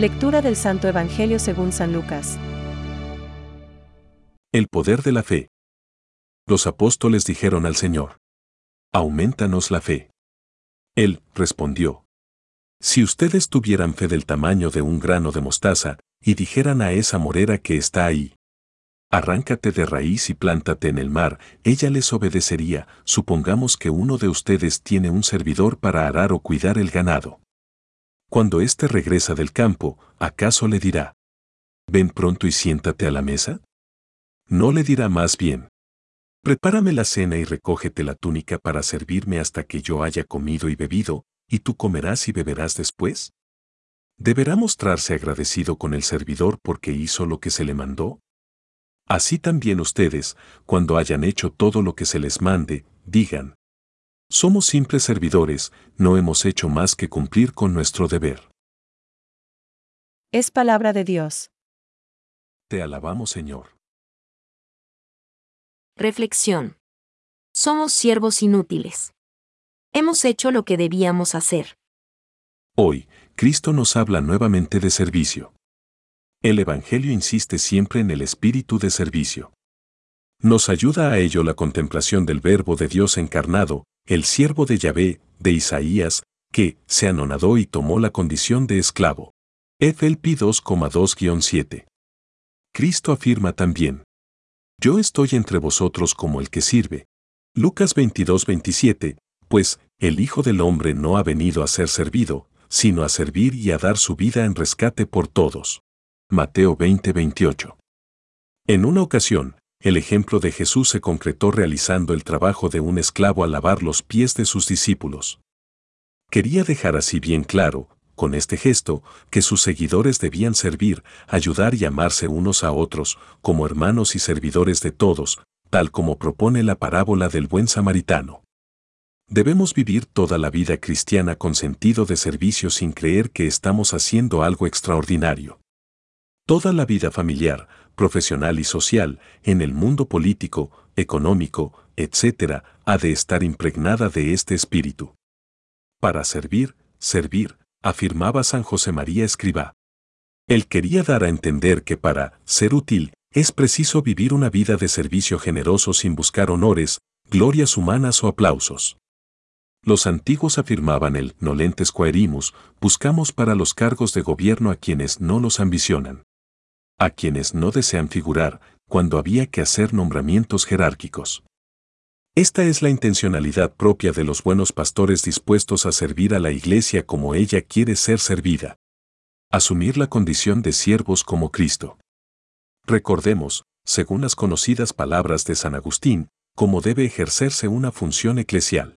Lectura del Santo Evangelio según San Lucas. El poder de la fe. Los apóstoles dijeron al Señor, Aumentanos la fe. Él respondió, Si ustedes tuvieran fe del tamaño de un grano de mostaza, y dijeran a esa morera que está ahí, Arráncate de raíz y plántate en el mar, ella les obedecería, supongamos que uno de ustedes tiene un servidor para arar o cuidar el ganado. Cuando éste regresa del campo, ¿acaso le dirá, ven pronto y siéntate a la mesa? No le dirá más bien, prepárame la cena y recógete la túnica para servirme hasta que yo haya comido y bebido, y tú comerás y beberás después. ¿Deberá mostrarse agradecido con el servidor porque hizo lo que se le mandó? Así también ustedes, cuando hayan hecho todo lo que se les mande, digan, somos simples servidores, no hemos hecho más que cumplir con nuestro deber. Es palabra de Dios. Te alabamos, Señor. Reflexión. Somos siervos inútiles. Hemos hecho lo que debíamos hacer. Hoy, Cristo nos habla nuevamente de servicio. El Evangelio insiste siempre en el espíritu de servicio. Nos ayuda a ello la contemplación del Verbo de Dios encarnado, el siervo de Yahvé, de Isaías, que se anonadó y tomó la condición de esclavo. FLP 2,2-7. Cristo afirma también, Yo estoy entre vosotros como el que sirve. Lucas 22-27, pues, el Hijo del Hombre no ha venido a ser servido, sino a servir y a dar su vida en rescate por todos. Mateo 20:28. En una ocasión, el ejemplo de Jesús se concretó realizando el trabajo de un esclavo al lavar los pies de sus discípulos. Quería dejar así bien claro, con este gesto, que sus seguidores debían servir, ayudar y amarse unos a otros, como hermanos y servidores de todos, tal como propone la parábola del buen samaritano. Debemos vivir toda la vida cristiana con sentido de servicio sin creer que estamos haciendo algo extraordinario. Toda la vida familiar, profesional y social, en el mundo político, económico, etc., ha de estar impregnada de este espíritu. Para servir, servir, afirmaba San José María Escribá. Él quería dar a entender que para ser útil es preciso vivir una vida de servicio generoso sin buscar honores, glorias humanas o aplausos. Los antiguos afirmaban el nolentes quaerimus, buscamos para los cargos de gobierno a quienes no los ambicionan a quienes no desean figurar cuando había que hacer nombramientos jerárquicos. Esta es la intencionalidad propia de los buenos pastores dispuestos a servir a la Iglesia como ella quiere ser servida. Asumir la condición de siervos como Cristo. Recordemos, según las conocidas palabras de San Agustín, cómo debe ejercerse una función eclesial.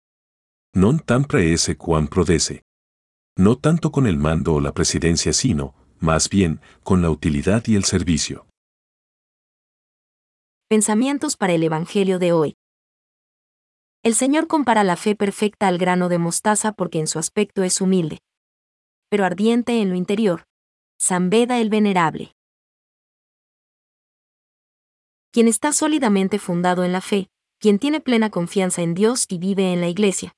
Non tan praese quam prodece. No tanto con el mando o la presidencia, sino, más bien, con la utilidad y el servicio. Pensamientos para el Evangelio de hoy. El Señor compara la fe perfecta al grano de mostaza porque en su aspecto es humilde, pero ardiente en lo interior. San Beda el Venerable. Quien está sólidamente fundado en la fe, quien tiene plena confianza en Dios y vive en la Iglesia,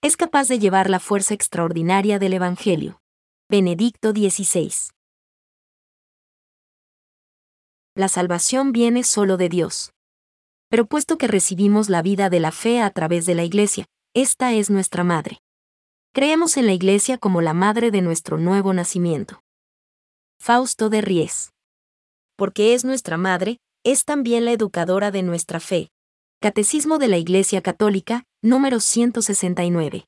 es capaz de llevar la fuerza extraordinaria del Evangelio. Benedicto XVI. La salvación viene solo de Dios. Pero puesto que recibimos la vida de la fe a través de la Iglesia, esta es nuestra madre. Creemos en la Iglesia como la madre de nuestro nuevo nacimiento. Fausto de Ries. Porque es nuestra madre, es también la educadora de nuestra fe. Catecismo de la Iglesia Católica, número 169.